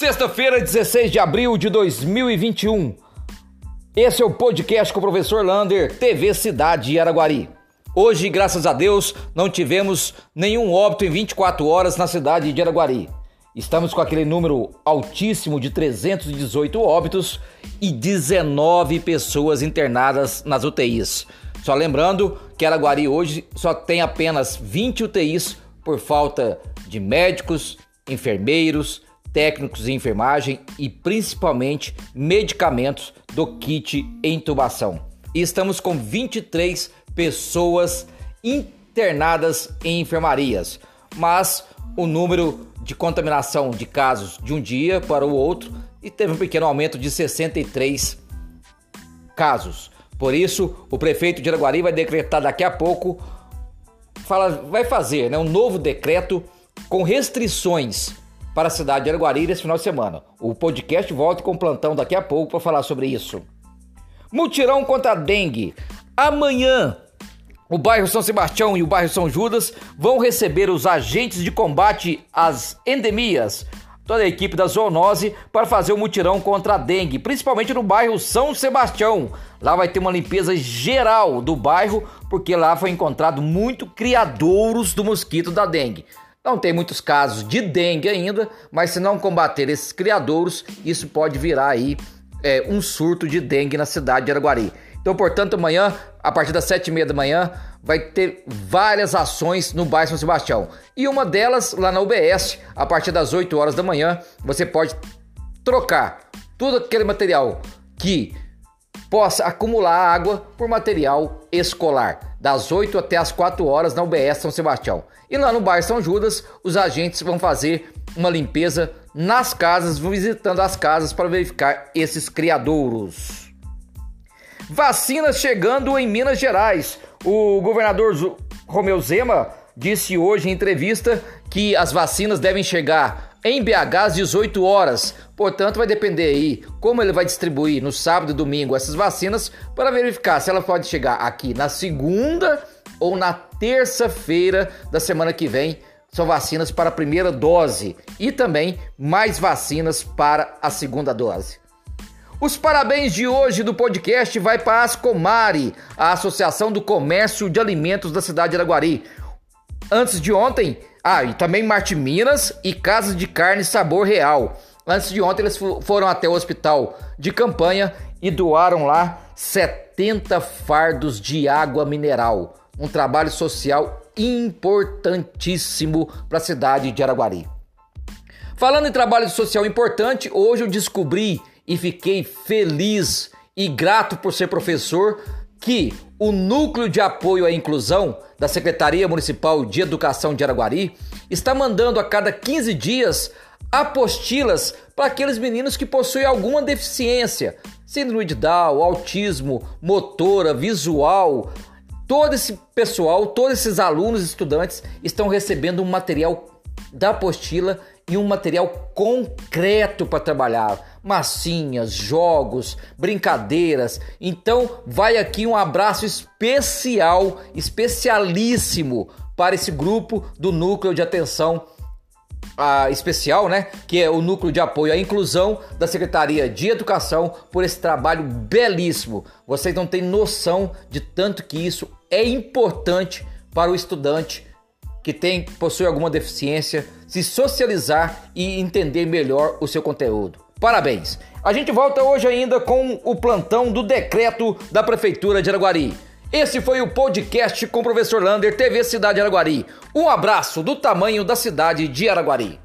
Sexta-feira, 16 de abril de 2021. Esse é o podcast com o professor Lander, TV Cidade Araguari. Hoje, graças a Deus, não tivemos nenhum óbito em 24 horas na cidade de Araguari. Estamos com aquele número altíssimo de 318 óbitos e 19 pessoas internadas nas UTIs. Só lembrando que Araguari hoje só tem apenas 20 UTIs por falta de médicos, enfermeiros, técnicos de enfermagem e principalmente medicamentos do kit intubação. E estamos com 23 pessoas internadas em enfermarias, mas o número de contaminação de casos de um dia para o outro e teve um pequeno aumento de 63 casos. Por isso, o prefeito de Araguari vai decretar daqui a pouco, fala, vai fazer né, um novo decreto com restrições para a cidade de Araguari nesse final de semana. O podcast volta com plantão daqui a pouco para falar sobre isso. Mutirão contra a dengue. Amanhã, o bairro São Sebastião e o bairro São Judas vão receber os agentes de combate às endemias, toda a equipe da zoonose, para fazer o mutirão contra a dengue, principalmente no bairro São Sebastião. Lá vai ter uma limpeza geral do bairro, porque lá foi encontrado muito criadouros do mosquito da dengue. Não tem muitos casos de dengue ainda, mas se não combater esses criadouros, isso pode virar aí é, um surto de dengue na cidade de Araguari. Então, portanto, amanhã, a partir das sete e meia da manhã, vai ter várias ações no bairro São Sebastião. E uma delas, lá na UBS, a partir das 8 horas da manhã, você pode trocar todo aquele material que possa acumular água por material escolar, das 8 até as 4 horas na UBS São Sebastião. E lá no bairro São Judas, os agentes vão fazer uma limpeza nas casas, visitando as casas para verificar esses criadouros. Vacinas chegando em Minas Gerais. O governador Romeu Zema disse hoje em entrevista que as vacinas devem chegar em BH às 18 horas. Portanto, vai depender aí como ele vai distribuir no sábado e domingo essas vacinas para verificar se ela pode chegar aqui na segunda ou na terça-feira da semana que vem. São vacinas para a primeira dose e também mais vacinas para a segunda dose. Os parabéns de hoje do podcast vai para a Ascomari, a Associação do Comércio de Alimentos da cidade de Araguari. Antes de ontem, ah, e também Marte Minas e Casas de Carne Sabor Real. Antes de ontem, eles foram até o hospital de campanha e doaram lá 70 fardos de água mineral. Um trabalho social importantíssimo para a cidade de Araguari. Falando em trabalho social importante, hoje eu descobri e fiquei feliz e grato por ser professor que o Núcleo de Apoio à Inclusão da Secretaria Municipal de Educação de Araguari está mandando a cada 15 dias apostilas para aqueles meninos que possuem alguma deficiência, síndrome de Down, autismo, motora, visual. Todo esse pessoal, todos esses alunos estudantes estão recebendo um material da apostila e um material concreto para trabalhar. Massinhas, jogos, brincadeiras. Então, vai aqui um abraço especial, especialíssimo para esse grupo do núcleo de atenção uh, especial, né? Que é o núcleo de apoio à inclusão da Secretaria de Educação por esse trabalho belíssimo. Vocês não têm noção de tanto que isso é importante para o estudante que tem possui alguma deficiência se socializar e entender melhor o seu conteúdo. Parabéns! A gente volta hoje ainda com o plantão do decreto da Prefeitura de Araguari. Esse foi o podcast com o professor Lander, TV Cidade de Araguari. Um abraço do tamanho da cidade de Araguari.